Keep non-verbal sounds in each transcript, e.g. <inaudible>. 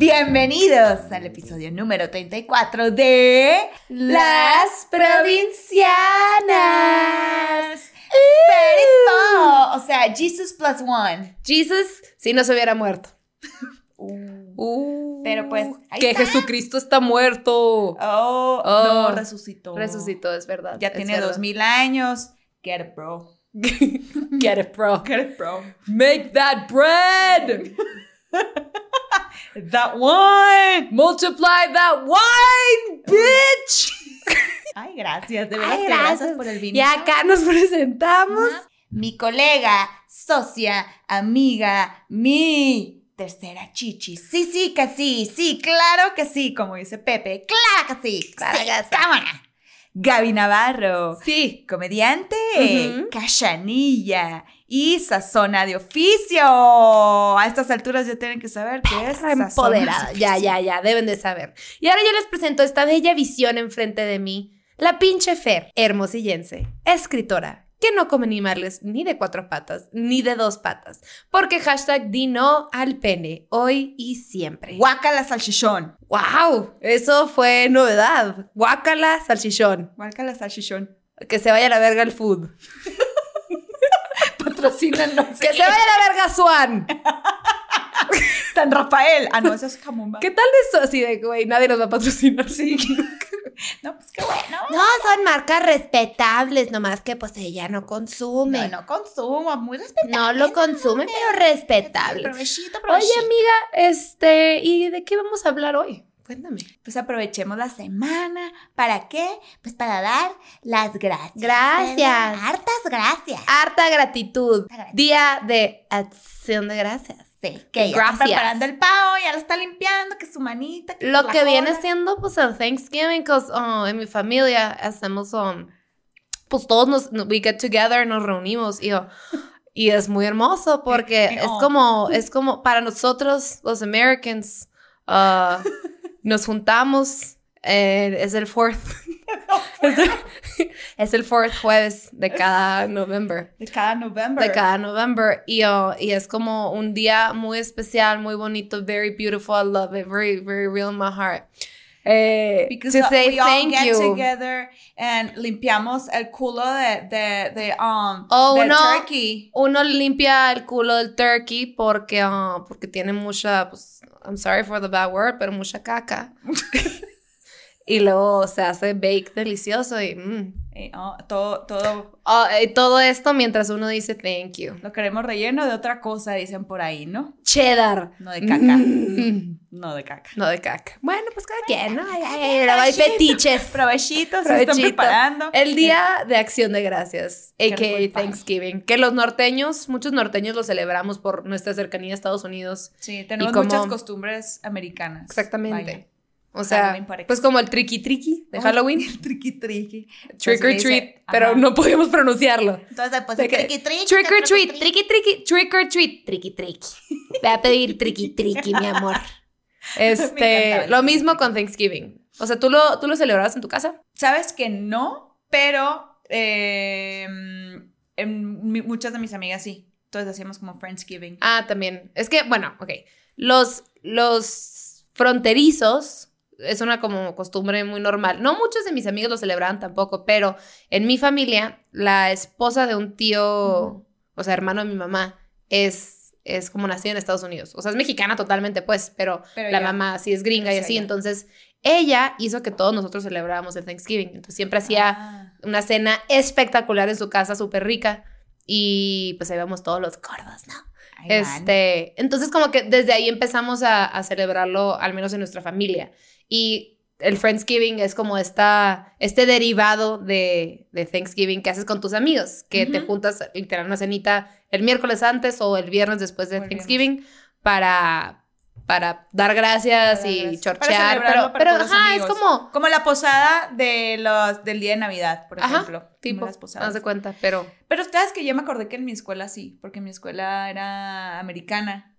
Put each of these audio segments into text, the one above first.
Bienvenidos al episodio número 34 de Las Provincianas. Very O sea, Jesus plus one. Jesus, si no se hubiera muerto. Uh, Pero pues, ahí que está. Jesucristo está muerto. Oh, Oh, no, resucitó. Resucitó, es verdad. Ya es tiene dos mil años. Get it, bro. <laughs> Get it, bro. Get it, bro. Make that bread. <laughs> That one. Multiply that wine, bitch. <laughs> Ay, gracias. De verdad, Ay, gracias gracias. por el vino. Y acá nos presentamos. Ajá. Mi colega, socia, amiga, mi tercera chichi. Sí, sí, que sí, sí, claro que sí, como dice Pepe. Claro que sí, Claro sí, que cámara. Gaby Navarro, Sí. comediante, Ujú. cachanilla y sazona de oficio. A estas alturas ya tienen que saber que es sazona Empoderada. de Ya, ya, ya, deben de saber. Y ahora yo les presento esta bella visión enfrente de mí. La pinche Fer, hermosillense, escritora, que no come animales ni de cuatro patas, ni de dos patas. Porque hashtag di no al pene, hoy y siempre. Guácala salchichón. ¡Wow! Eso fue novedad. Guácala, salchichón. Guácala salchichón. Que se vaya a la verga el food. Patrocínanos. Que se vaya a la verga Swan. <laughs> San Rafael. Ah, no, eso es jamón. ¿Qué tal eso? Así de, güey, nadie nos va a patrocinar. Sí. <laughs> No, pues qué bueno. No, son marcas respetables, nomás que pues ella no consume. No, no consumo, muy respetable. No lo consume, pero respetable. Provechito, Oye, amiga, este, ¿y de qué vamos a hablar hoy? Cuéntame. Pues aprovechemos la semana. ¿Para qué? Pues para dar las gracias. Gracias. Hartas gracias. Harta gratitud. Día de acción de gracias. Sí, que ya Gracias. está preparando el pavo, ya lo está limpiando, que su manita. Que Lo que viene siendo, pues, el Thanksgiving, que en mi familia hacemos, um, pues, todos nos, we get together, nos reunimos, y, oh, y es muy hermoso porque <laughs> es oh. como, es como, para nosotros, los Americans, uh, <laughs> nos juntamos, eh, es el fourth, <laughs> es el, <laughs> es el fourth jueves de cada November. De cada November. de cada November y, uh, y es como un día muy especial, muy bonito, very beautiful. I love it, very, very real in my heart. Eh, Because to say we all thank get you. together and limpiamos el culo de, de, de, um, Oh, del no. turkey. Uno limpia el culo del turkey porque, uh, porque tiene mucha, pues, I'm sorry for the bad word, pero mucha caca. <laughs> <laughs> y luego se hace bake delicioso y mm. Eh, oh, todo, todo Oh, y todo esto mientras uno dice thank you. lo queremos relleno de otra cosa, dicen por ahí, ¿no? Cheddar. No de caca. Mm. No de caca. No de caca. Bueno, pues cada quien, ¿no? Ay, ay, ay, hay fetiches. Provechito, se están preparando. El Día de Acción de Gracias, a.k.a. Thanksgiving, que los norteños, muchos norteños lo celebramos por nuestra cercanía a Estados Unidos. Sí, tenemos como- muchas costumbres americanas. Exactamente. O sea, pues como el tricky tricky de. Halloween, El triqui triqui. trick se or dice, treat, pero no podíamos pronunciarlo. Entonces, pues triqui triqui. Trick or treat, triqui, tricky tricky, trick or treat, tricky tricky. Ve a pedir tricky tricky, mi amor. <laughs> Este, lo mismo con Thanksgiving. O sea, ¿tú lo, ¿tú lo celebrabas en tu casa? Sabes que no, pero eh, en muchas de mis amigas sí. Entonces hacíamos como Friendsgiving. Ah, también. Es que, bueno, ok. Los, los fronterizos es una como costumbre muy normal. No muchos de mis amigos lo celebraban tampoco, pero en mi familia, la esposa de un tío, o sea, hermano de mi mamá, es, es como nacida en Estados Unidos. O sea, es mexicana totalmente, pues, pero, Pero la ya mamá sí es gringa y así. Entonces, ella hizo que todos nosotros celebráramos el Thanksgiving. Entonces, siempre hacía Ah, una cena espectacular en su casa, súper rica. Y pues ahí vamos todos los gordos, ¿no? Este, entonces como que desde ahí empezamos a, a celebrarlo, al menos en nuestra familia. Y el Friendsgiving es como esta, este derivado de, de Thanksgiving que haces con tus amigos, que te juntas literal una cenita el miércoles antes o el viernes después de. Thanksgiving para, para dar gracias Para y gracias. Chorchear. Pero, pero ajá, es como... Como la posada de los, del día de Navidad, por Ajá, ejemplo. Tipo, las posadas. haz de cuenta, pero... Pero ustedes que yo me acordé que en mi escuela sí, porque mi escuela era americana.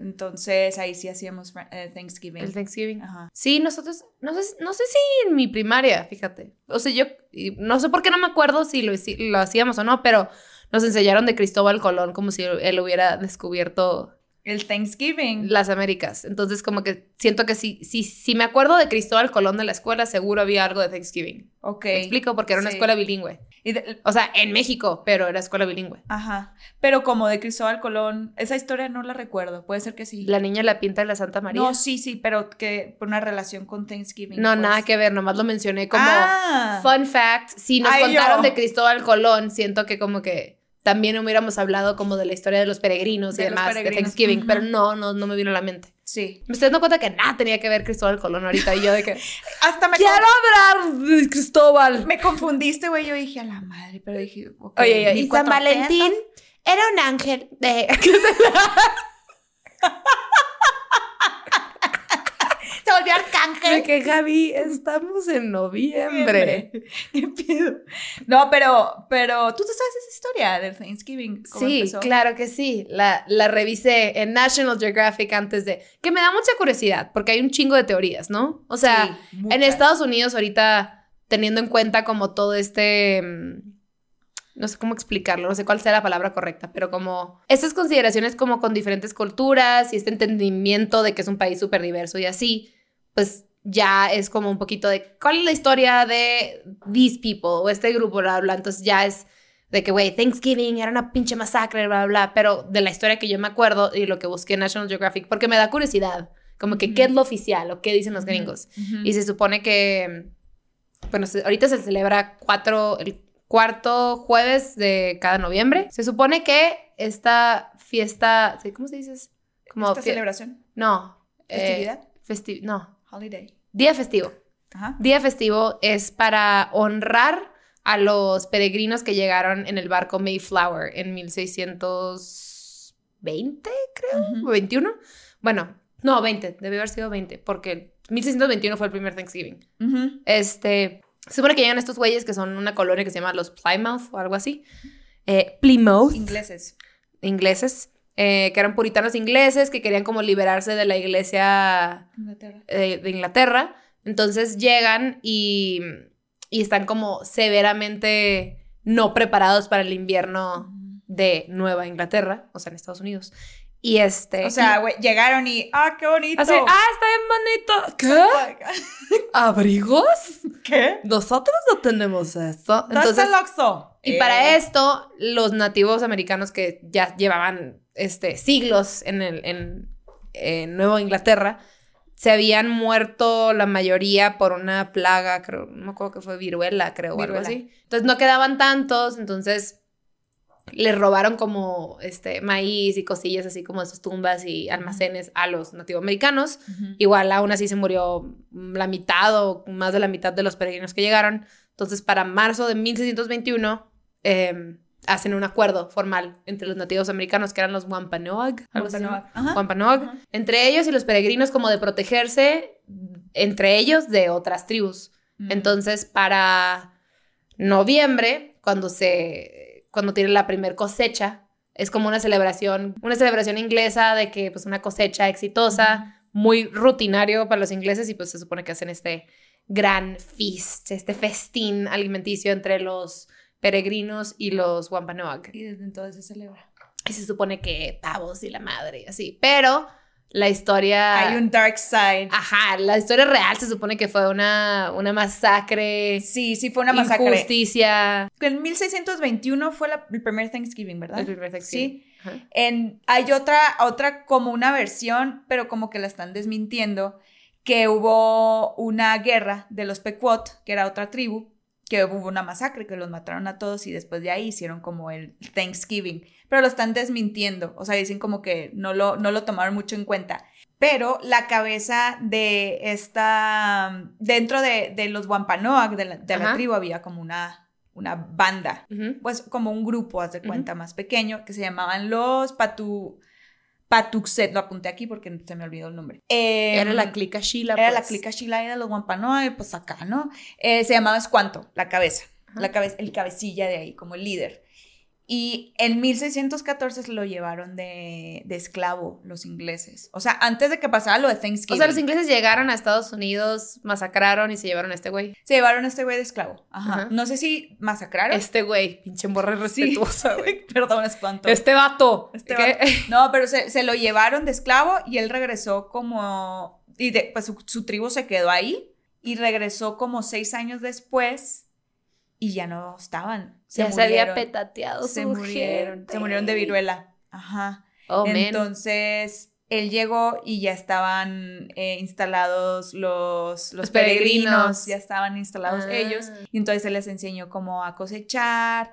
Entonces ahí sí hacíamos eh, Thanksgiving. El Thanksgiving. Ajá. Sí, nosotros, no sé, no sé si en mi primaria, fíjate. O sea, yo, no sé por qué no me acuerdo si lo, hici- lo hacíamos o no, pero nos enseñaron de Cristóbal Colón como si él hubiera descubierto El Thanksgiving. las Américas. Entonces, como que siento que si, si, si me acuerdo de Cristóbal Colón de la escuela, seguro había algo de Thanksgiving. ok. ¿Me explico? Porque era una Sí. escuela bilingüe. Y de- O sea, en México, pero era escuela bilingüe. ajá. Pero como de Cristóbal Colón, esa historia no la recuerdo. Puede ser que sí. La niña la pinta de la Santa María. No, sí, sí, pero que por una relación con Thanksgiving. No, pues. nada que ver, nomás lo mencioné como Ah. fun fact. Si nos Ay, contaron yo. de Cristóbal Colón, siento que como que también hubiéramos hablado como de la historia de los peregrinos y De demás de Thanksgiving, pero no, no, no me vino a la mente. Sí. Me estoy dando cuenta que nada tenía que ver Cristóbal Colón ahorita y yo de que <laughs> Hasta me, quiero hablar de Cristóbal. me confundiste, güey. Yo dije, a la madre, pero dije, ok, Oye, oye, ni y San Valentín era un ángel de... <laughs> <laughs> Arcángel. que Javi, estamos en noviembre. <laughs> ¿Qué pedo? No, pero, pero tú te sabes esa historia del Thanksgiving. ¿Cómo Sí, empezó? claro que sí. La, la revisé en National Geographic antes de... Que me da mucha curiosidad, porque hay un chingo de teorías, ¿no? O sea, Sí, en. Estados Unidos ahorita, teniendo en cuenta como todo este... mm, No sé cómo explicarlo, no sé cuál sea la palabra correcta, pero como estas consideraciones como con diferentes culturas y este entendimiento de que es un país súper diverso y así, pues ya es como un poquito de cuál es la historia de these people o este grupo, bla, bla, bla. Entonces ya es de que, güey, Thanksgiving era una pinche masacre, bla, bla, bla, pero de la historia que yo me acuerdo y lo que busqué en National Geographic, porque me da curiosidad, como que qué es lo oficial o qué dicen los gringos. Y se supone que, bueno, se- ahorita se celebra cuatro, el cuarto jueves de cada noviembre. Se supone que esta fiesta. ¿cómo se dice? Como ¿Esta celebración? No. eh, ¿Festividad? festi- no. Holiday. Día festivo. Ajá. Día festivo es para honrar a los peregrinos que llegaron en el barco Mayflower en 1620, creo, Ujú. o 21. Bueno, no, 20, debe haber sido 20, porque 1621 fue el primer Thanksgiving. Este, se supone que llegan estos güeyes que son una colonia que se llama los Plymouth o algo así. Eh, Plymouth, Ingleses. ingleses, eh, que eran puritanos ingleses que querían como liberarse de la iglesia Inglaterra. eh, de Inglaterra. Entonces llegan y, y están como severamente no preparados para el invierno de Nueva Inglaterra, o sea, en Estados Unidos. Y este... O sea, güey, llegaron y ¡ah, qué bonito! así, ah, está bien bonito. ¿Qué? ¿Abrigos? ¿Qué? Nosotros no tenemos eso. ¿Dónde está el? Y Eh, para esto, los nativos americanos que ya llevaban este, siglos en, el, en, en Nueva Inglaterra, se habían muerto la mayoría por una plaga, creo, no me acuerdo que fue viruela, creo, o algo Viruela. así. Entonces no quedaban tantos, entonces les robaron como este maíz y cosillas así como de sus tumbas y almacenes a los nativoamericanos. Ujú. Igual aún así se murió la mitad o más de la mitad de los peregrinos que llegaron. Entonces, para marzo de 1621, eh, hacen un acuerdo formal entre los nativos americanos, que eran los Wampanoag. Wampanoag. Ajá. Wampanoag, Ajá. entre ellos y los peregrinos como de protegerse entre ellos de otras tribus. Mm. Entonces, para noviembre, cuando se cuando tiene la primer cosecha, es como una celebración, una celebración inglesa de que pues una cosecha exitosa, muy rutinario para los ingleses y pues se supone que hacen este gran feast, este festín alimenticio entre los peregrinos y los Wampanoag. Y desde entonces se celebra. Y se supone que pavos y la madre y así, pero la historia Hay un dark side. Ajá, la historia real se supone que fue una, una masacre, Sí, sí, fue una masacre. injusticia. En 1621 fue la- el primer Thanksgiving, ¿verdad? El primer Thanksgiving. Sí. Ajá. En, hay otra, otra como una versión, pero como que la están desmintiendo, que hubo una guerra de los Pequot, que era otra tribu, que hubo una masacre, que los mataron a todos y después de ahí hicieron como el Thanksgiving. Pero lo están desmintiendo, o sea, dicen como que no lo, no lo tomaron mucho en cuenta. Pero la cabeza de esta, dentro de, de los Wampanoag, de la, de la Ajá. tribu, había como una, una banda pues como un grupo, haz de cuenta, más pequeño, que se llamaban los Patu... Patuxet, lo apunté aquí porque se me olvidó el nombre. Eh, Era la clica Sheila. Era la pues. clica Shilai de los Wampanoag, y pues acá, ¿no? Eh, se llamaba Escuanto, la cabeza, Ajá. la cabeza, el cabecilla de ahí, como el líder. Y en 1614 se lo llevaron de, de esclavo los ingleses. O sea, antes de que pasara lo de Thanksgiving. O sea, los ingleses llegaron a Estados Unidos, masacraron y se llevaron a este güey. Se llevaron a este güey de esclavo. Ajá. Ajá. No sé si masacraron. Este güey, pinche morra Sí. respetuosa, güey. <laughs> Perdón, espanto. Este vato. Este vato. No, pero se, se lo llevaron de esclavo y él regresó como. Y de- pues su, su tribu se quedó ahí y regresó como seis años después y ya no estaban. Ya se había petateado Se su murieron. gente. Se murieron de viruela. Ajá. Oh, man. Entonces él llegó y ya estaban eh, instalados los, los, Los peregrinos, peregrinos. ya estaban instalados Ah. ellos. Y entonces él les enseñó cómo a cosechar,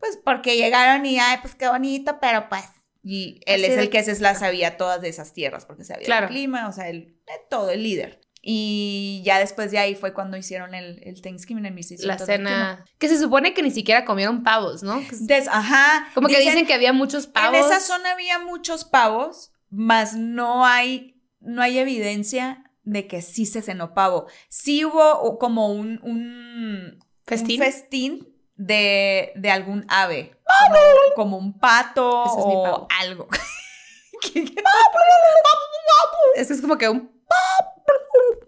pues porque llegaron y, ay, pues qué bonito, pero pues. Y él Así es el que se las sabía todas de esas tierras, porque sabía Claro. el clima, o sea, el, eh, todo, el líder. Y ya después de ahí fue cuando hicieron el, el Thanksgiving en 1621. La cena. Que se supone que ni siquiera comieron pavos, ¿no? Des- ajá. Como que dicen que había muchos pavos. En esa zona había muchos pavos, mas no hay, no hay evidencia de que sí se cenó pavo. Sí hubo como un, un, ¿Festín? un festín de, de algún ave, como, como un pato es mi o pavo. algo. <laughs> <laughs> <laughs> Eso es como que un.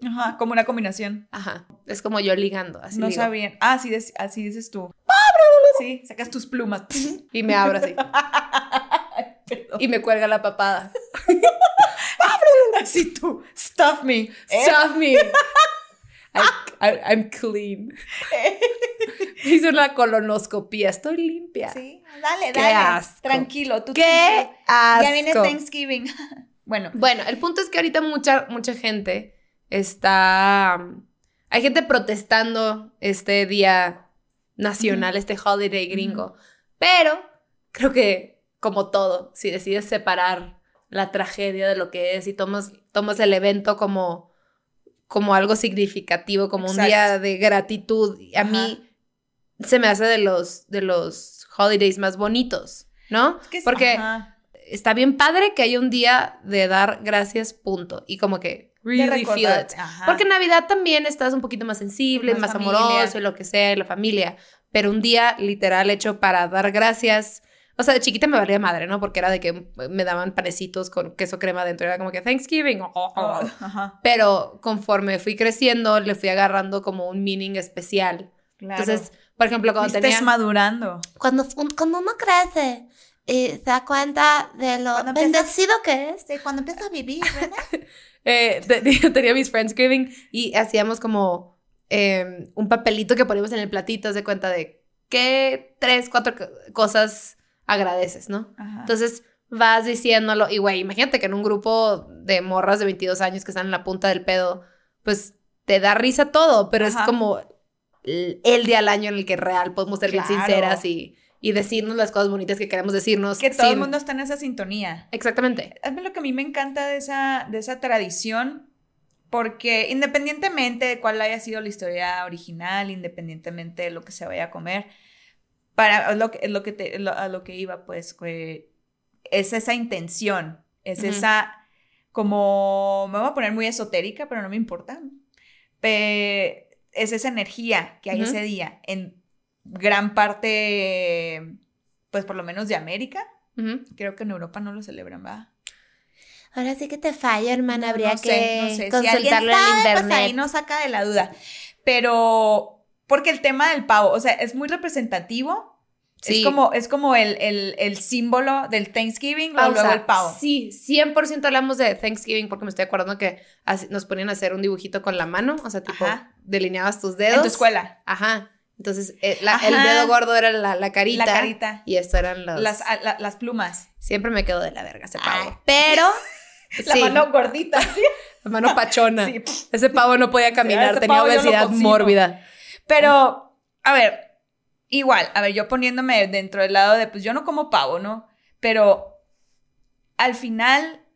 Ajá, como una combinación. Ajá. Es como yo ligando. Así no digo. sabían. Ah, así, así dices tú. Sí, sacas tus plumas. Y me abro así. <laughs> Perdón. y me cuelga la papada. Así tú. Stuff me. ¿eh? Stop me. I, I- I'm clean. <laughs> Hice una colonoscopía. Estoy limpia. Sí, dale, Qué dale. asco. Tranquilo, tú ¡Qué tranquilo. asco! Ya viene Thanksgiving. Bueno, Bueno, el punto es que ahorita mucha, mucha gente está. Hay gente protestando este día nacional, este holiday gringo. Pero creo que, como todo, si decides separar la tragedia de lo que es y tomas, tomas el evento como, como algo significativo, como un día de gratitud, a Ajá. mí se me hace de los, de los holidays más bonitos, ¿no? es que es- Porque ajá, está bien padre que haya un día de dar gracias, punto. Y como que really feel it. ajá. Porque en Navidad también estás un poquito más sensible, Más más, amoroso y lo que sea, y la familia. Pero un día literal hecho para dar gracias. O sea, de chiquita me valía madre, ¿no? Porque era de que me daban panecitos con queso crema dentro. Era como que Thanksgiving. oh, oh, Oh, Pero conforme fui creciendo, le fui agarrando como un meaning especial. claro. Entonces, por ejemplo, cuando Fuiste tenía... madurando. Cuando, cuando uno crece y se da cuenta de lo Cuando empiezas- bendecido que es, cuando empiezas a vivir, ¿verdad? <laughs> eh, te- <laughs> te- tenía mis Friendsgiving y hacíamos como eh, un papelito que poníamos en el platito, haz de cuenta de qué tres, cuatro co- cosas agradeces, ¿no? Ajá. Entonces vas diciéndolo y güey, imagínate que en un grupo de morras de 22 años que están en la punta del pedo, pues te da risa todo, pero Ajá. es como el, el día al año en el que real podemos ser bien sinceras y, y decirnos las cosas bonitas que queremos decirnos. que todo el mundo está en esa sintonía. Exactamente. Es lo que a mí me encanta de esa, de esa tradición, porque independientemente de cuál haya sido la historia original, independientemente de lo que se vaya a comer, para lo que, lo que te- lo- a lo que iba, pues, que es esa intención, es esa, como, me voy a poner muy esotérica, pero no me importa, Pe- es esa energía que hay ese día en gran parte, pues, por lo menos de América. Creo que en Europa no lo celebran, ¿va? Ahora sí que te falla, hermana. Habría no sé, que no sé. Si consultarlo en sabe, internet. Pues ahí nos saca de la duda. Pero, porque el tema del pavo, o sea, es muy representativo. Sí. Es como, es como el, el- el símbolo del Thanksgiving, Pausa. luego el pavo. Sí, 100% hablamos de Thanksgiving porque me estoy acordando que nos ponían a hacer un dibujito con la mano, o sea, tipo, Ajá. delineabas tus dedos. En tu escuela. Ajá. Entonces, eh, la- el dedo gordo era la, la carita. La carita. Y esto eran los... Las, a- la- las plumas. Siempre me quedo de la verga ese Ay. pavo. Pero... <laughs> La sí, mano gordita. ¿sí? <laughs> la mano pachona. Sí. Ese pavo no podía caminar, ese tenía obesidad mórbida. Pero, a ver, igual, a ver, yo poniéndome dentro del lado de, pues yo no como pavo, ¿no? Pero al final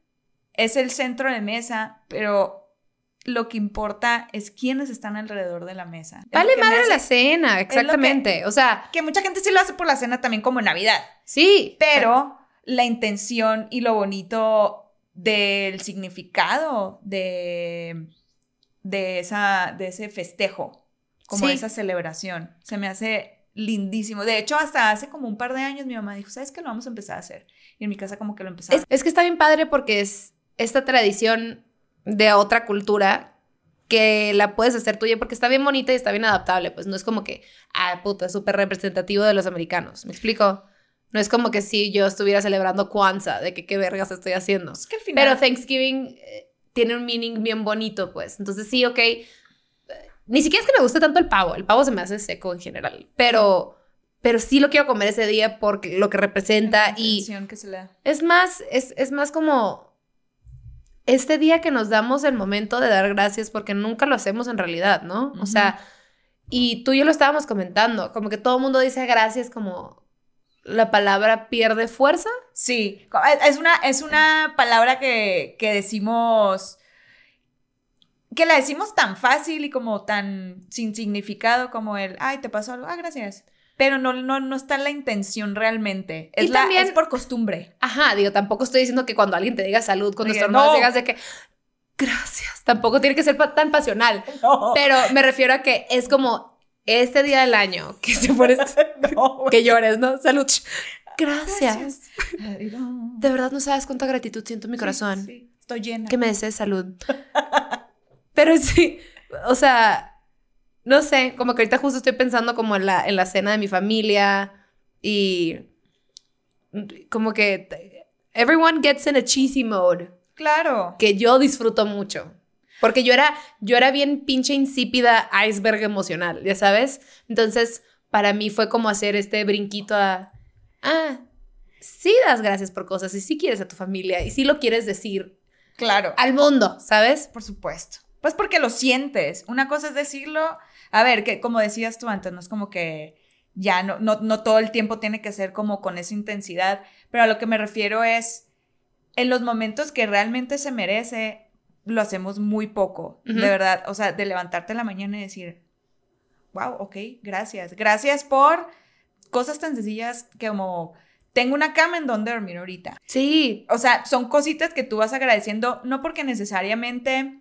es el centro de mesa, pero lo que importa es quiénes están alrededor de la mesa. Es Vale madre hace- la cena, exactamente. O sea, Que mucha gente sí lo hace por la cena también como en Navidad, sí. pero la intención y lo bonito del significado de, de, esa, de ese festejo, como Sí. esa celebración, se me hace lindísimo. De hecho, hasta hace como un par de años mi mamá dijo, ¿sabes qué? Lo vamos a empezar a hacer. Y en mi casa como que lo empezamos. Es, es que está bien padre porque es esta tradición de otra cultura que la puedes hacer tuya porque está bien bonita y está bien adaptable. Pues no es como que, ah, puta, es súper representativo de los americanos. ¿Me explico? No es como que si yo estuviera celebrando Kwanzaa, de que qué vergas estoy haciendo. Es que al final... Pero Thanksgiving eh, tiene un meaning bien bonito, pues. Entonces sí, ok. Ni siquiera es que me guste tanto el pavo. El pavo se me hace seco en general. Pero, pero sí lo quiero comer ese día porque lo que representa la y que se le da. es más, es, es más como este día que nos damos el momento de dar gracias porque nunca lo hacemos en realidad, ¿no? O sea, y tú y yo lo estábamos comentando, como que todo el mundo dice gracias como la palabra pierde fuerza. Sí, es una, es una palabra que, que decimos, que la decimos tan fácil y como tan sin significado como el, ay, te pasó algo, ah, gracias. Pero no, no, no está en la intención realmente. Es, Y la, también- es por costumbre. Ajá, digo, tampoco estoy diciendo que cuando alguien te diga salud, cuando estornudas no. digas de que gracias, tampoco tiene que ser pa- tan pasional. <laughs> Pero me refiero a que es como este día del año que te <laughs> pones, No, <laughs> que llores, ¿no? Salud. Gracias. De verdad no sabes cuánta gratitud siento en mi Sí, corazón. sí, estoy llena. Que me desees salud. Pero sí, o sea, no sé, como que ahorita justo estoy pensando como en la, en la cena de mi familia y como que everyone gets in a cheesy mode Claro. que yo disfruto mucho. Porque yo era, yo era bien pinche insípida iceberg emocional, ya sabes. Entonces, para mí fue como hacer este brinquito a, ah, sí das gracias por cosas y sí quieres a tu familia y sí lo quieres decir Claro. al mundo, ¿sabes? Por supuesto. Pues porque lo sientes. Una cosa es decirlo, a ver, que como decías tú antes, no es como que ya no, no, no todo el tiempo tiene que ser como con esa intensidad, pero a lo que me refiero es, en los momentos que realmente se merece, lo hacemos muy poco, de verdad. O sea, de levantarte en la mañana y decir, wow, ok, gracias. Gracias por cosas tan sencillas como, tengo una cama en donde dormir ahorita. Sí, O sea, son cositas que tú vas agradeciendo, no porque necesariamente.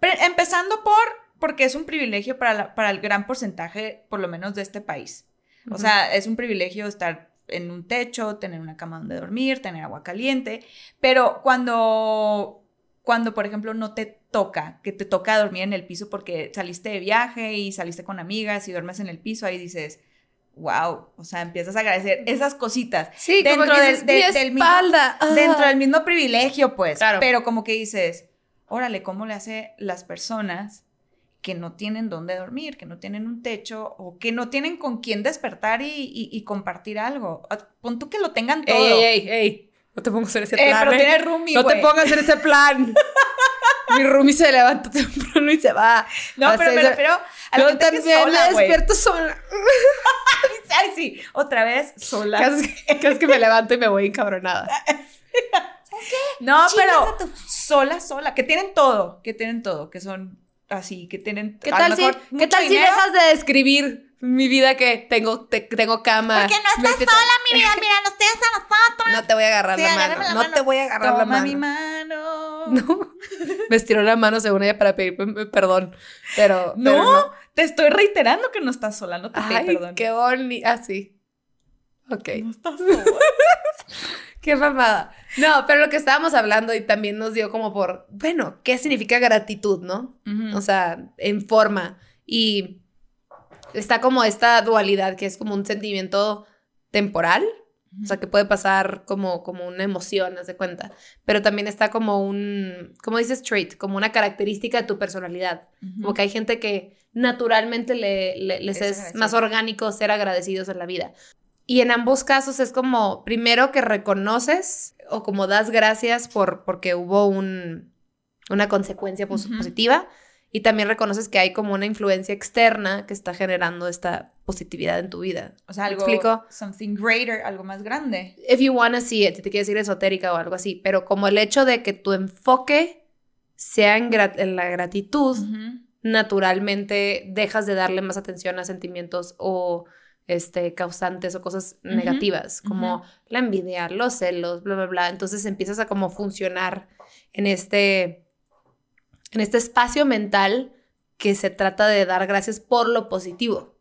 Pero empezando por. Porque es un privilegio para, la- para el gran porcentaje, por lo menos de este país. O Ujú. sea, es un privilegio estar en un techo, tener una cama donde dormir, tener agua caliente. Pero cuando. Cuando, por ejemplo, no te toca, que te toca dormir en el piso porque saliste de viaje y saliste con amigas y duermes en el piso, ahí dices, wow, o sea, empiezas a agradecer esas cositas sí, como Dentro que del- dices, de- mi del mismo- espalda. ah. dentro del mismo privilegio, pues. Claro. Pero como que dices, órale, ¿cómo le hace las personas que no tienen dónde dormir, que no tienen un techo o que no tienen con quién despertar y, y- y compartir algo? Ah, Pon tú que lo tengan todo. Ey, ey, ey. No te pongas en ese Eh, plan. pero eh. tiene roomie, no te pongas en ese plan. <laughs> Mi roomie se levanta temprano y se va. No, a pero me refiero a la Yo gente que es también sola, me despierto sola. <laughs> Ay, sí, otra vez sola. Casi casi que me levanto y me voy encabronada. <laughs> No, Chingas pero a tu- sola, sola, que tienen todo, que tienen todo, que son así, que tienen ¿Qué tal, si, ¿qué tal si dejas de describir mi vida que tengo, te- tengo cama? Porque no estás sola, mi vida, mira, nos tienes a nosotros. No te voy a agarrar Sí, la mano. la no te voy a agarrar la mano. mi mano. <laughs> No. Me estiró la mano según ella para pedirme perdón. Pero. No, pero te estoy reiterando que no estás sola, no te Ay, perdón. qué bonito. Ah, sí. Ok. No estás sola. <laughs> Qué mamada. No, pero lo que estábamos hablando y también nos dio como por, bueno, ¿qué significa gratitud, no? O sea, en forma. Y está como esta dualidad que es como un sentimiento temporal, o sea, que puede pasar como, como una emoción, haz de cuenta. Pero también está como un, ¿cómo dices trait? Como una característica de tu personalidad. Como que hay gente que naturalmente le, le- les Es más orgánico ser agradecidos en la vida. Y en ambos casos es como, primero que reconoces o como das gracias por, porque hubo un, una consecuencia positiva y también reconoces que hay como una influencia externa que está generando esta positividad en tu vida. O sea, ¿Me algo, explico? something greater, algo más grande. If you wanna see it, si te quieres decir esotérica o algo así, pero como el hecho de que tu enfoque sea en, la gratitud, naturalmente dejas de darle más atención a sentimientos o este, causantes o cosas negativas, como la envidia, los celos, bla, bla, bla. Entonces empiezas a como funcionar en este, en este espacio mental que se trata de dar gracias por lo positivo.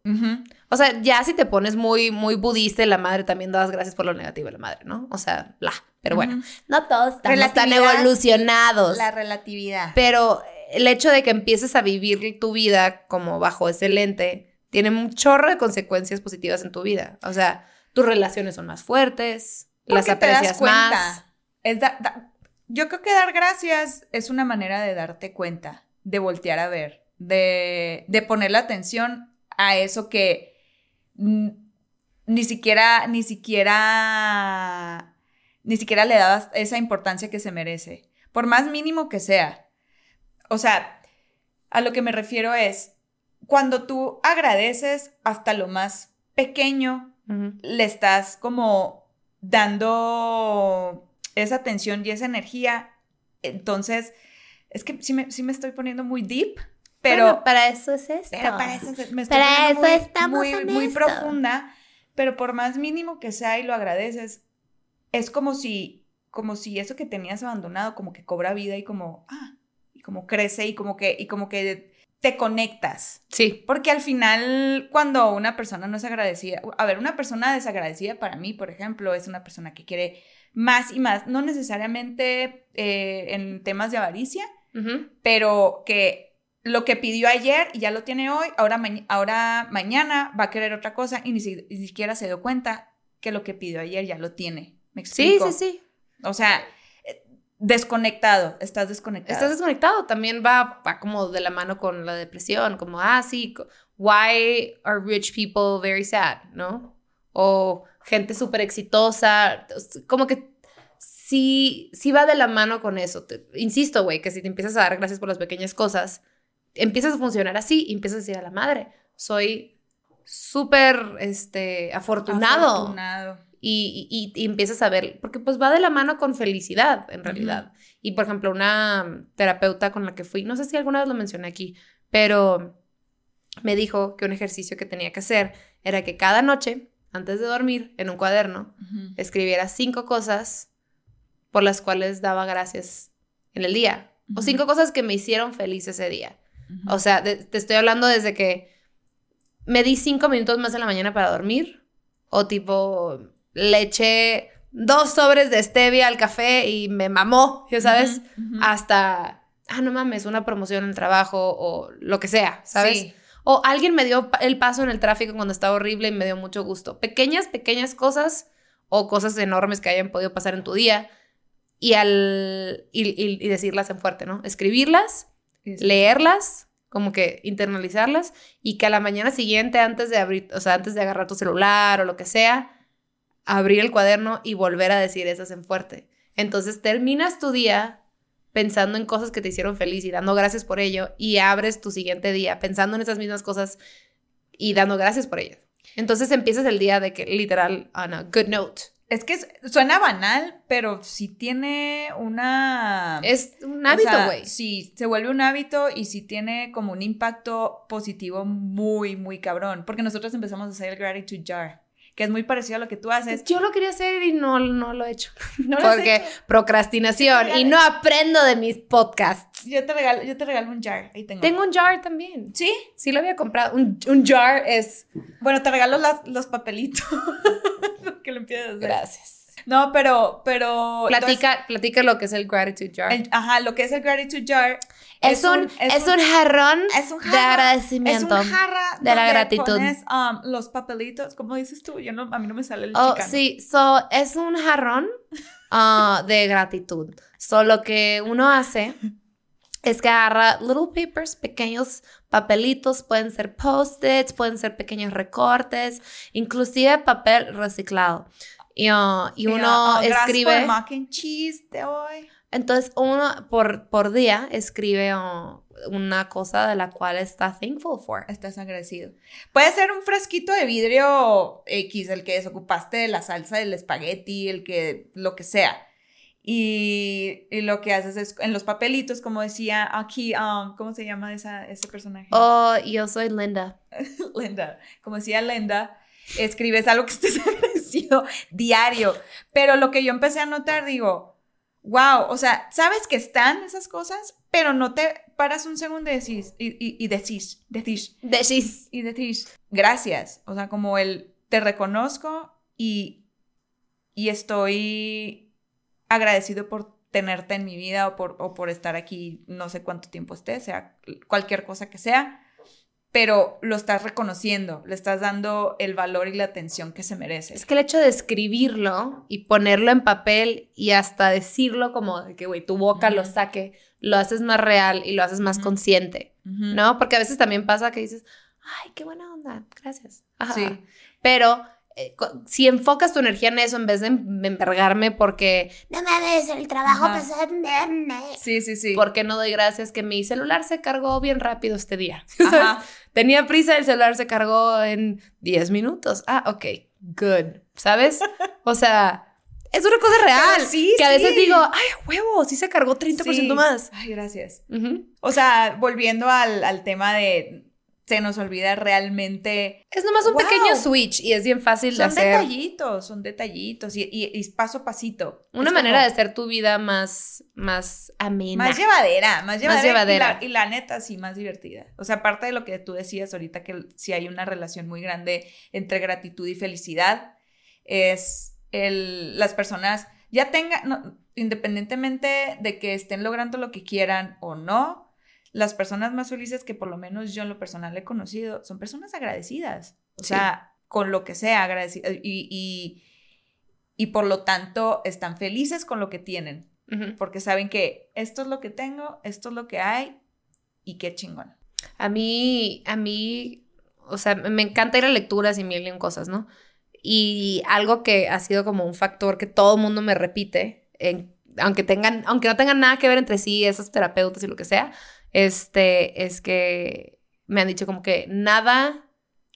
O sea, ya si te pones muy, muy budista la madre también das gracias por lo negativo de la madre, ¿no? O sea, bla. Pero bueno, no todos estamos tan evolucionados. La relatividad. Pero el hecho de que empieces a vivir tu vida como bajo ese lente tiene un chorro de consecuencias positivas en tu vida. O sea, tus relaciones son más fuertes, las Porque te das aprecias cuenta. más. Es da- da- yo creo que dar gracias es una manera de darte cuenta, de voltear a ver, de, de poner la atención a eso que ni siquiera, ni siquiera, ni siquiera le dabas esa importancia que se merece, por más mínimo que sea. O sea, a lo que me refiero es, cuando tú agradeces hasta lo más pequeño, le estás como dando esa atención y esa energía. Entonces, es que sí me, sí me estoy poniendo muy deep, pero, Bueno, para eso es esto. pero para eso me estoy Para poniendo eso muy, estamos muy, en muy esto. profunda, pero por más mínimo que sea y lo agradeces, es como si, como si eso que tenías abandonado como que cobra vida y como, ah, y como crece y como que, y como que te conectas. Sí. Porque al final, cuando una persona no es agradecida, a ver, una persona desagradecida para mí, por ejemplo, es una persona que quiere más y más, no necesariamente eh, en temas de avaricia, pero que lo que pidió ayer y ya lo tiene hoy, ahora, ahora mañana va a querer otra cosa y ni, si- ni siquiera se dio cuenta que lo que pidió ayer ya lo tiene. ¿Me Sí, explico? sí, sí. O sea, desconectado, estás desconectado. Estás desconectado. También va, va como de la mano con la depresión, como, ah, sí, why are rich people very sad, ¿no? O gente súper exitosa, como que sí, sí va de la mano con eso. Te- insisto, güey, que si te empiezas a dar gracias por las pequeñas cosas, empiezas a funcionar así y empiezas a decir a la madre, soy súper, este, afortunado. Afortunado. Y, y- y empiezas a ver, porque pues va de la mano con felicidad, en realidad. Y por ejemplo, una terapeuta con la que fui, no sé si alguna vez lo mencioné aquí, pero me dijo que un ejercicio que tenía que hacer era que cada noche, antes de dormir, en un cuaderno, escribiera cinco cosas por las cuales daba gracias en el día. O cinco cosas que me hicieron feliz ese día. O sea, de- te estoy hablando desde que me di cinco minutos más en la mañana para dormir. O tipo, le eché dos sobres de stevia al café y me mamó, ya sabes. Hasta, ah, no mames, una promoción en el trabajo o lo que sea, ¿sabes? Sí. O alguien me dio el paso en el tráfico cuando estaba horrible y me dio mucho gusto. Pequeñas, pequeñas cosas o cosas enormes que hayan podido pasar en tu día y al y, y- y decirlas en fuerte, ¿no? Escribirlas leerlas, como que internalizarlas y que a la mañana siguiente antes de abrir, o sea, antes de agarrar tu celular o lo que sea, abrir el cuaderno y volver a decir esas en fuerte. Entonces terminas tu día pensando en cosas que te hicieron feliz y dando gracias por ello y abres tu siguiente día pensando en esas mismas cosas y dando gracias por ellas. Entonces empiezas el día de que literal on a good note. Es que suena banal, pero sí tiene una... Es un o hábito, sea, güey. sí, se vuelve un hábito y sí tiene como un impacto positivo muy, muy cabrón. Porque nosotros empezamos a hacer el gratitude jar, que es muy parecido a lo que tú haces. Yo lo quería hacer y no, no lo he hecho. <laughs> ¿No lo has Porque hecho? procrastinación y no aprendo de mis podcasts. Yo te regalo, yo te regalo un jar, ahí tengo. Tengo un jar también. ¿Sí? Sí lo había comprado. Un, un jar es... Bueno, te regalo las- los papelitos. <laughs> que lo empieces a hacer. Gracias. No, pero, pero... Platica, platica lo que es el gratitude jar. el- ajá, lo que es el gratitude jar es, un, es, un, jarrón es un de jarra, agradecimiento. Es un jarra de la gratitud. pones, um, los papelitos, ¿cómo dices tú? Yo no, a mí no me sale el Oh, chicano. sí, so, es un jarrón ah, <laughs> de gratitud. So, lo que uno hace es que agarra little papers, pequeños papelitos, pueden ser post-its, pueden ser pequeños recortes, inclusive papel reciclado. Y, ah, y uno gracias escribe... por el mac and cheese de hoy. Entonces, uno por, por día escribe oh, una cosa de la cual está thankful for. Estás agradecido. Puede ser un fresquito de vidrio X, el que desocupaste de la salsa del espagueti, el que, lo que sea. Y, y lo que haces es, en los papelitos, como decía aquí, um, ¿cómo se llama esa, ese personaje? Oh, yo soy Linda. <laughs> Linda, como decía Linda, escribes algo que estés <laughs> agradecido diario. Pero lo que yo empecé a notar, digo, wow, o sea, sabes que están esas cosas, pero no te paras un segundo y decís, y, y, y decís, decís, Decís. y decís, gracias. O sea, como el, te reconozco y, y estoy agradecido por tenerte en mi vida o por, o por estar aquí no sé cuánto tiempo esté, sea cualquier cosa que sea, pero lo estás reconociendo, le estás dando el valor y la atención que se merece. Es que el hecho de escribirlo y ponerlo en papel y hasta decirlo como de que, güey, tu boca lo saque, lo haces más real y lo haces más consciente. ¿no? Porque a veces también pasa que dices, ay, qué buena onda, gracias. Ajá. Sí. Pero si enfocas tu energía en eso en vez de envergarme porque no mames, el trabajo Ajá. pasó, Sí, sí, sí. ¿Por qué no doy gracias que mi celular se cargó bien rápido este día? <laughs> Tenía prisa, el celular se cargó en 10 minutos. Ah, ok, good. ¿Sabes? O sea, es una cosa real. Sí, que a veces sí. digo, ay, huevo, sí se cargó 30% Sí. más. Ay, gracias. O sea, volviendo al, al tema de se nos olvida realmente. Es nomás un Wow. pequeño switch y es bien fácil de Son hacer. detallitos, son detallitos y, y- y paso a pasito. Una Es manera como de hacer tu vida más, más amena. Más llevadera, más llevadera. llevadera. Y la, y la neta, sí, más divertida. O sea, aparte de lo que tú decías ahorita, que si hay una relación muy grande entre gratitud y felicidad, es el, las personas ya tengan, no, independientemente de que estén logrando lo que quieran o no, las personas más felices que por lo menos yo en lo personal he conocido son personas agradecidas. O Sí. sea, con lo que sea, agradecidas. Y, y, y por lo tanto están felices con lo que tienen porque saben que esto es lo que tengo, esto es lo que hay y qué chingón. A mí, a mí, o sea, me encanta ir a lecturas y mil y cosas, ¿no? Y algo que ha sido como un factor que todo el mundo me repite, en- aunque tengan, aunque no tengan nada que ver entre sí, esos terapeutas y lo que sea, este, es que me han dicho como que nada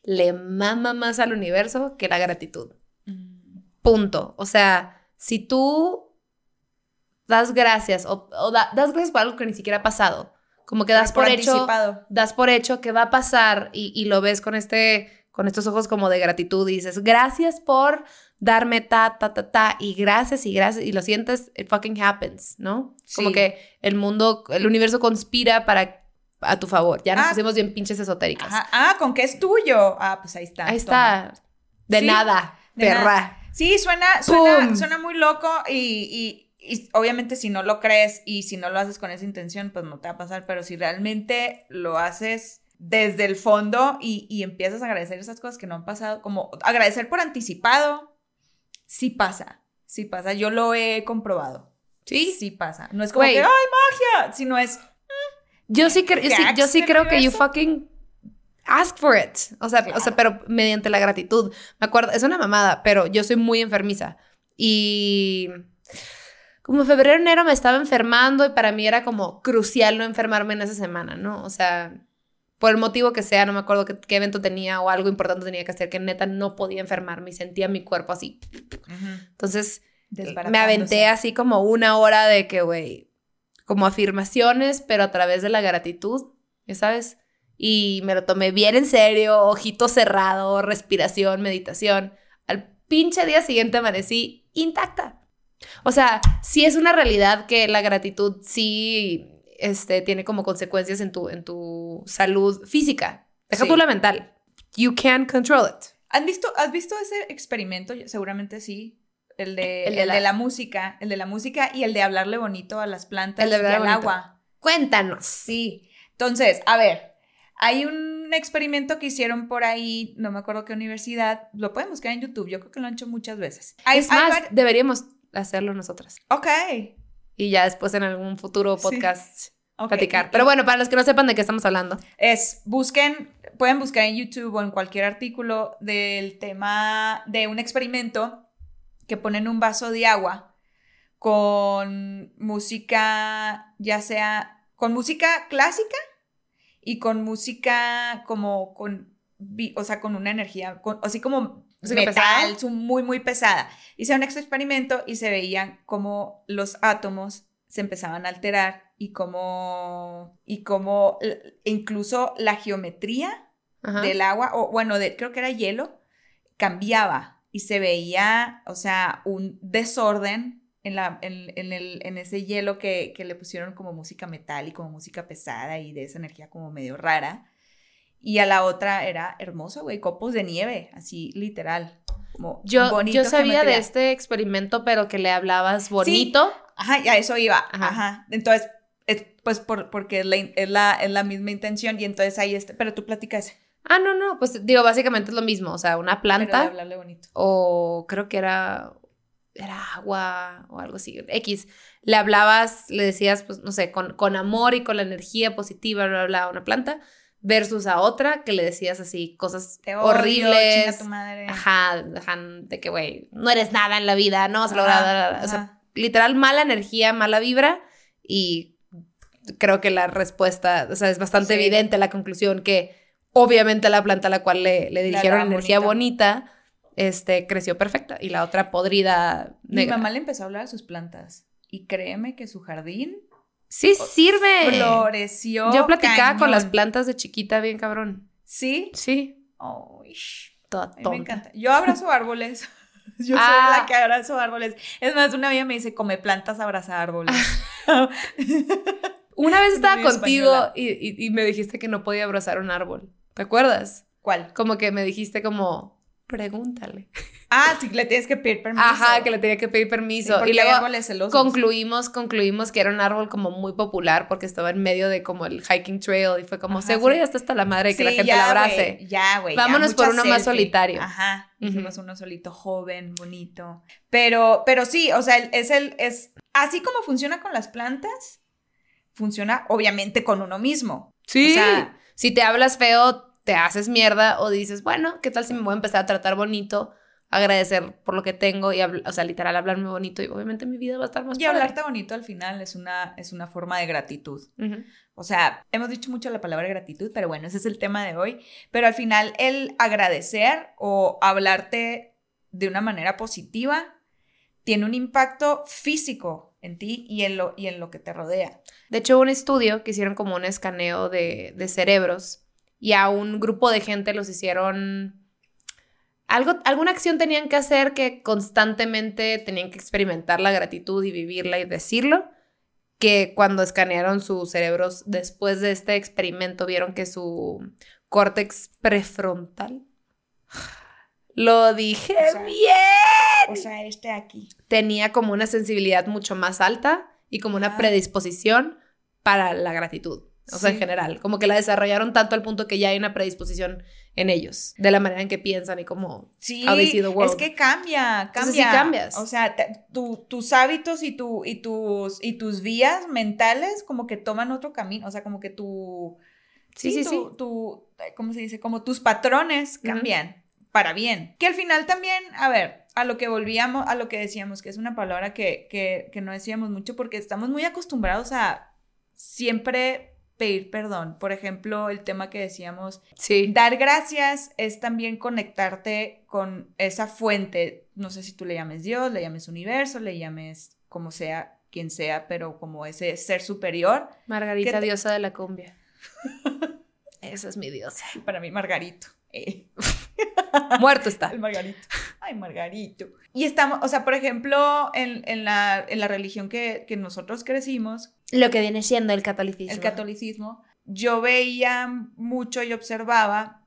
le mama más al universo que la gratitud. Punto. O sea, si tú das gracias o, o da- das gracias por algo que ni siquiera ha pasado, como que das por, hecho, das por hecho que va a pasar y, y lo ves con este, con estos ojos como de gratitud y dices, gracias por darme ta, ta, ta, ta, y gracias y gracias, y lo sientes, it fucking happens, ¿no? Como Sí. que el mundo, el universo conspira para, a tu favor. Ya nos Ah. pusimos bien pinches esotéricas. Ajá. Ah, ¿con qué es tuyo? Ah, pues ahí está. Ahí toma. está. De Sí, nada, de perra. nada. Sí, suena, suena, suena muy loco y, y- y obviamente si no lo crees y si no lo haces con esa intención, pues no te va a pasar, pero si realmente lo haces desde el fondo y, y empiezas a agradecer esas cosas que no han pasado, como agradecer por anticipado, sí pasa, sí pasa, yo lo he comprobado. ¿Sí? Sí pasa. No es como que, ¡ay, magia! Sino es, Yo sí, sí, yo sí creo que you fucking ask for it. O sea, o sea, pero mediante la gratitud. Me acuerdo, es una mamada, pero yo soy muy enfermiza. Y como febrero, enero me estaba enfermando y para mí era como crucial no enfermarme en esa semana, ¿no? O sea, por el motivo que sea, no me acuerdo qué, qué evento tenía o algo importante tenía que hacer, que neta no podía enfermarme y sentía mi cuerpo así. Entonces, me aventé así como una hora de que, güey, como afirmaciones, pero a través de la gratitud, ya sabes. Y me lo tomé bien en serio, ojito cerrado, respiración, meditación. Al pinche día siguiente amanecí intacta. O sea, sí es una realidad que la gratitud sí este, tiene como consecuencias en tu, en tu salud física. Deja Sí. tú la mental. You can control it. ¿Han visto, ¿Has visto ese experimento? Seguramente sí. El de, El el de de, la- la... música, el de la música y el de hablarle bonito a las plantas El de y al bonito. agua. Cuéntanos. Sí. Entonces, a ver, hay un experimento que hicieron por ahí, no me acuerdo qué universidad, lo pueden buscar en YouTube, yo creo que lo han hecho muchas veces. Hay, es más, deberíamos hacerlo nosotras. Ok. Y ya después en algún futuro Sí. podcast platicar. Pero bueno, para los que no sepan de qué estamos hablando. Es, busquen, pueden buscar en YouTube o en cualquier artículo del tema de un experimento que ponen un vaso de agua con música, ya sea con música clásica y con música como con, o sea, con una energía, con- así como ¿Música metal, muy, muy pesada. Hicieron este experimento y se veían como los átomos se empezaban a alterar y como, y como l- incluso la geometría Ajá. del agua, o bueno, de, creo que era hielo, cambiaba y se veía, o sea, un desorden en, la, en, en el, en ese hielo que, que le pusieron como música metal y como música pesada y de esa energía como medio rara. Y a la otra era hermosa, güey, copos de nieve, así literal. Como Yo, bonito yo sabía de este experimento, pero que le hablabas bonito. Ajá, y a eso iba. Ajá. Ajá. Entonces, es, pues por, porque es la, es, la, es la misma intención y entonces ahí está. Pero tú platicas. Ah, no, no, pues digo, básicamente es lo mismo, o sea, una Pero de planta hablarle bonito. o creo que era, era agua o algo así, X. Le hablabas, le decías, pues, no sé, con, con amor y con la energía positiva, bla, bla, bla, una planta, versus a otra que le decías así cosas Te odio, horribles. tu madre. Ajá, ajá, de que, güey, no eres nada en la vida, no vas a lograr, Ajá, o sea, literal mala energía, mala vibra y creo que la respuesta, o sea, es bastante Sí. evidente la conclusión que obviamente la planta a la cual le, le dirigieron energía bonito. bonita, este, creció perfecta y la otra podrida Mi negra. mamá le empezó a hablar de sus plantas. Y créeme que su jardín Sí sirve. floreció. Yo platicaba con las plantas de chiquita bien cabrón. Sí. Sí, Ay, toda a mí me tonta. encanta. Yo abrazo árboles. <laughs> Yo Ah. soy la que abrazo árboles. Es más, una amiga me dice, come plantas, abraza árboles. <laughs> Una vez Es <laughs> estaba muy contigo española. y, y- y me dijiste que no podía abrazar un árbol. ¿Te acuerdas? ¿Cuál? Como que me dijiste como, pregúntale. Ah, sí, le tienes que pedir permiso. Ajá, que le tenía que pedir permiso. y luego concluimos, concluimos que era un árbol como muy popular porque estaba en medio de como el hiking trail y fue como, Ajá, seguro sí. ya está hasta la madre que la gente ya, la abrace. Ya, güey. ya, Vámonos por uno más solitario. Ajá. Hicimos uno solito, joven, bonito. Pero, pero sí, o sea, es el, es así como funciona con las plantas, funciona obviamente con uno mismo. Sí. O sea- si te hablas feo, te haces mierda o dices, bueno, ¿qué tal si me voy a empezar a tratar bonito? Agradecer por lo que tengo y, o sea, literal, hablarme bonito y obviamente mi vida va a estar más Y padre. hablarte bonito al final es una, es una forma de gratitud. O sea, hemos dicho mucho la palabra gratitud, pero bueno, ese es el tema de hoy. Pero al final el agradecer o hablarte de una manera positiva tiene un impacto físico en ti y en lo, y en lo que te rodea. De hecho, un estudio que hicieron como un escaneo de, de cerebros y a un grupo de gente los hicieron... Algo, alguna acción tenían que hacer que constantemente tenían que experimentar la gratitud y vivirla y decirlo, que cuando escanearon sus cerebros después de este experimento vieron que su córtex prefrontal, <sighs> lo dije O sea, bien, O sea, este aquí. tenía como una sensibilidad mucho más alta y como una Ah. predisposición para la gratitud. O sea, en general, como que la desarrollaron tanto al punto que ya hay una predisposición en ellos, de la manera en que piensan y como... Sí, the world. es que cambia, Entonces, sí cambia. cambias. O sea, te- tu- tus hábitos y, tu, y, tus, y tus vías mentales como que toman otro camino. O sea, como que tu... Sí, sí, sí. tu- ¿Cómo se dice? Como tus patrones cambian para bien. Que al final también, a ver, a lo que volvíamos, a lo que decíamos, que es una palabra que, que, que no decíamos mucho porque estamos muy acostumbrados a siempre pedir perdón. Por ejemplo, el tema que decíamos, Sí. Dar gracias es también conectarte con esa fuente. No sé si tú le llames Dios, le llames universo, le llames como sea, quien sea, pero como ese ser superior. Margarita, ¿Qué te- diosa de la cumbia. <laughs> Esa es mi diosa. Para mí, Margarito. Eh, <laughs> Muerto está. el Margarito. Ay, Margarito. Y estamos, o sea, por ejemplo, en, en la, en la religión que, que nosotros crecimos, Lo que viene siendo el catolicismo. el catolicismo, yo veía mucho y observaba,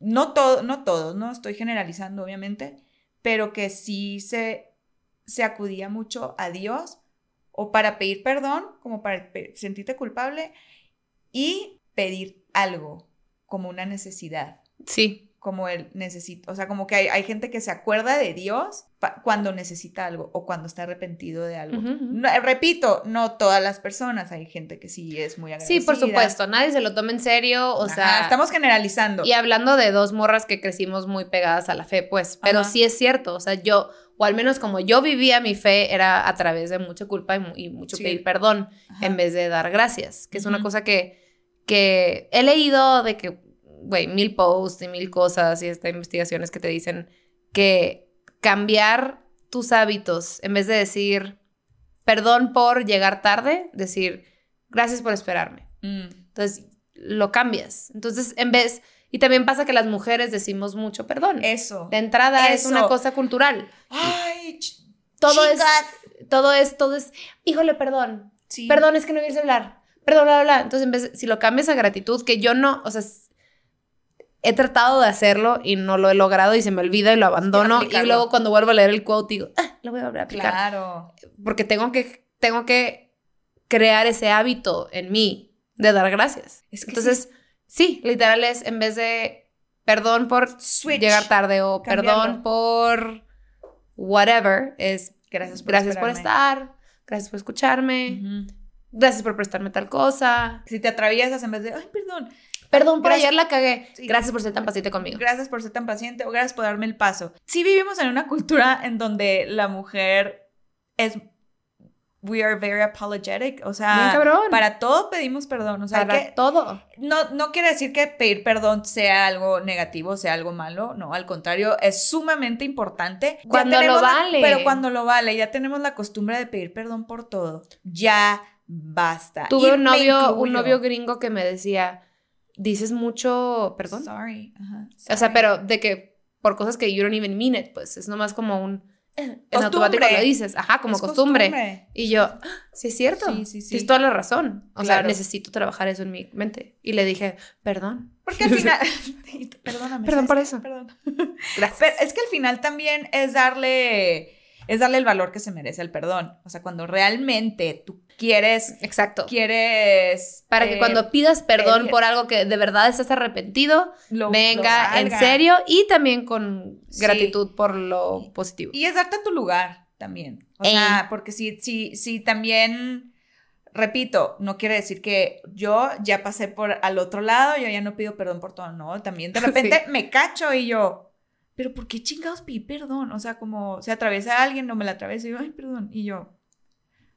no todo, no todos, no estoy generalizando obviamente, pero que sí se, se acudía mucho a Dios o para pedir perdón, como para sentirte culpable y pedir algo como una necesidad, Sí. Como el necesito, o sea, como que hay, hay gente que se acuerda de Dios cuando necesita algo o cuando está arrepentido de algo. Ujú, ujú. No, repito, no todas las personas, hay gente que sí es muy agradecida. Sí, por supuesto. Nadie se lo toma en serio. O Ajá, sea, estamos generalizando. Y hablando de dos morras que crecimos muy pegadas a la fe, pues, pero Ajá. sí es cierto, o sea, yo, o al menos como yo vivía mi fe, era a través de mucha culpa y, y mucho Sí. pedir perdón Ajá. en vez de dar gracias, que es una cosa que, que he leído de que, güey, mil posts y mil cosas y estas investigaciones que te dicen que cambiar tus hábitos, en vez de decir perdón por llegar tarde, decir gracias por esperarme. Mm. Entonces, lo cambias. Entonces, en vez... Y también pasa que las mujeres decimos mucho perdón. Eso. De entrada es una cosa cultural. Ay, Todo es, chicas. todo todo es, todo es, híjole, perdón. Sí. Perdón, es que no vi el celular. Perdón, bla, bla, bla. Entonces, en vez, si lo cambias a gratitud, que yo no, o sea, he tratado de hacerlo y no lo he logrado y se me olvida y lo abandono. y luego cuando vuelvo a leer el quote digo, ah, lo voy a volver a aplicar. Claro. Porque tengo que, tengo que crear ese hábito en mí de dar gracias. Es que Entonces, sí. literal es en vez de perdón por Switch. llegar tarde o Cambiarlo. perdón por whatever, es Gracias por gracias por estar, gracias por escucharme. Gracias por prestarme tal cosa. Si te atraviesas en vez de, ay, perdón, Perdón por Gracias. ayer la cagué. Sí. Gracias por ser tan paciente conmigo. gracias por ser tan paciente o gracias por darme el paso. Sí vivimos en una cultura en donde la mujer es, we are very apologetic, o sea, para todo pedimos perdón, o sea, Para que todo. no, no quiere decir que pedir perdón sea algo negativo, sea algo malo, no, al contrario, es sumamente importante. Cuando lo la- vale. pero cuando lo vale, ya tenemos la costumbre de pedir perdón por todo. Ya basta. Tuve Y un novio, un novio gringo que me decía, dices mucho, perdón. Sorry. ajá, O sea, sorry. pero de que por cosas que you don't even mean it, pues es nomás como un en Costumbre. automático lo dices, ajá, como Es costumbre. Y yo, "Ah, sí es cierto. Sí, sí, sí. Tienes toda la razón. O sea, Claro. necesito trabajar eso en mi mente. Y le dije, perdón. Porque al <laughs> final. <laughs> Perdóname. Perdón ¿sabes por eso. Perdón. <laughs> Gracias. Pero es que al final también es darle. Es darle el valor que se merece el perdón. O sea, cuando realmente tú quieres. Exacto. Quieres. Para que eh, cuando pidas perdón pedir- por algo que de verdad estás arrepentido, lo- venga lo en serio y también con Sí. gratitud por lo positivo. Y es darte tu lugar también. O Ey. sea, porque si, si, si también. Repito, no quiere decir que yo ya pasé por al otro lado, yo ya no pido perdón por todo, no, también de <laughs> repente Sí. me cacho y yo, pero ¿por qué chingados pedí perdón? O sea, como se atraviesa alguien, no me la atraviesa y yo, ay, perdón, y yo.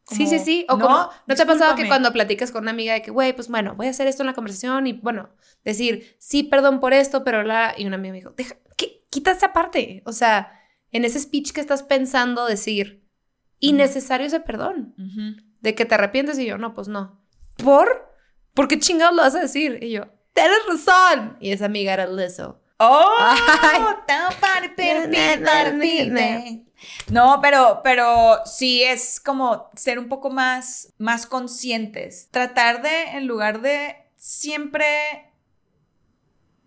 Sí, sí, sí. O como, ¿no te ha pasado que cuando platicas con una amiga de que, güey, pues bueno, voy a hacer esto en la conversación y bueno, decir, sí, perdón por esto, pero la. Y una amiga me dijo, deja, ¿qué? quita esa parte. O sea, en ese speech que estás pensando decir, innecesario ese perdón. De que te arrepientes y yo, no, pues no. ¿Por? ¿Por qué chingados lo vas a decir? Y yo, tienes razón. Y esa amiga era Lizzo. ¡Oh! <laughs> Na. No, pero, pero sí es como ser un poco más, más conscientes. Tratar de, en lugar de siempre,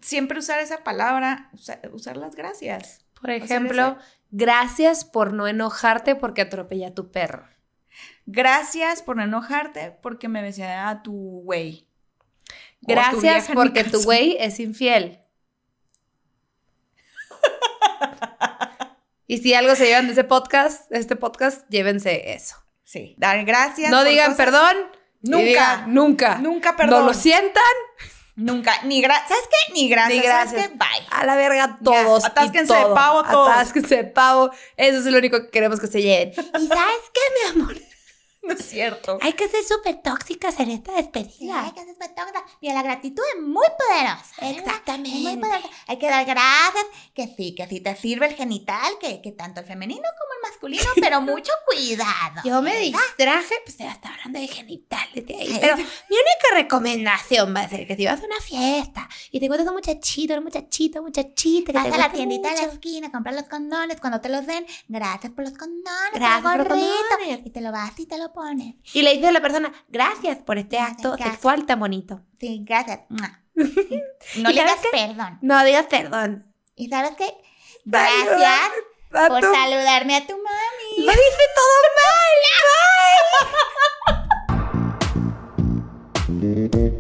siempre usar esa palabra, usa- usar las gracias. Por ejemplo, gracias por no enojarte porque atropellé a tu perro. Gracias por no enojarte porque me besé a tu güey. Tu Gracias porque <laughs> tu güey es infiel. Y si algo se llevan de ese podcast, este podcast, llévense eso. Sí. Dar gracias. No digan cosas- perdón. Nunca. digan nunca. Nunca perdón. No lo sientan. Nunca. Ni gracias. ¿Sabes qué? Ni gracias. Ni ¿Sabes gracias. qué? Bye. A la verga todos. atásquense de todo. pavo todos. Atásquense de pavo. Eso es lo único que queremos que se lleven. <laughs> ¿Y sabes qué, mi amor? No <laughs> es cierto. Hay que ser súper tóxicas en esta despedida. Sí, hay que ser tóxica. Mira, la gratitud es muy poderosa. ¿verdad? Exactamente. Es muy poderosa. Hay que dar gracias, que sí, que sí te sirve el genital, que, que tanto el femenino como el masculino, pero <laughs> mucho cuidado. Yo me ¿verdad? distraje, pues ya está hablando de genitales de ahí. Pero mi única recomendación va a ser que si vas a una fiesta y te encuentras un muchachito, una muchachita, un muchachita que Vas te a la tiendita de la mucho, esquina a comprar los condones. Cuando te los den, gracias por los condones. Gracias por los condones. Y te lo vas y te lo pones. Y le dices a la persona, gracias por este acto Gracias. sexual tan bonito. Sí, gracias. <laughs> No ¿Y le digas perdón. No digas perdón. ¿Y sabes qué? Gracias A por tu- saludarme a tu mami. <laughs> Lo hice todo mal. <laughs> Bye.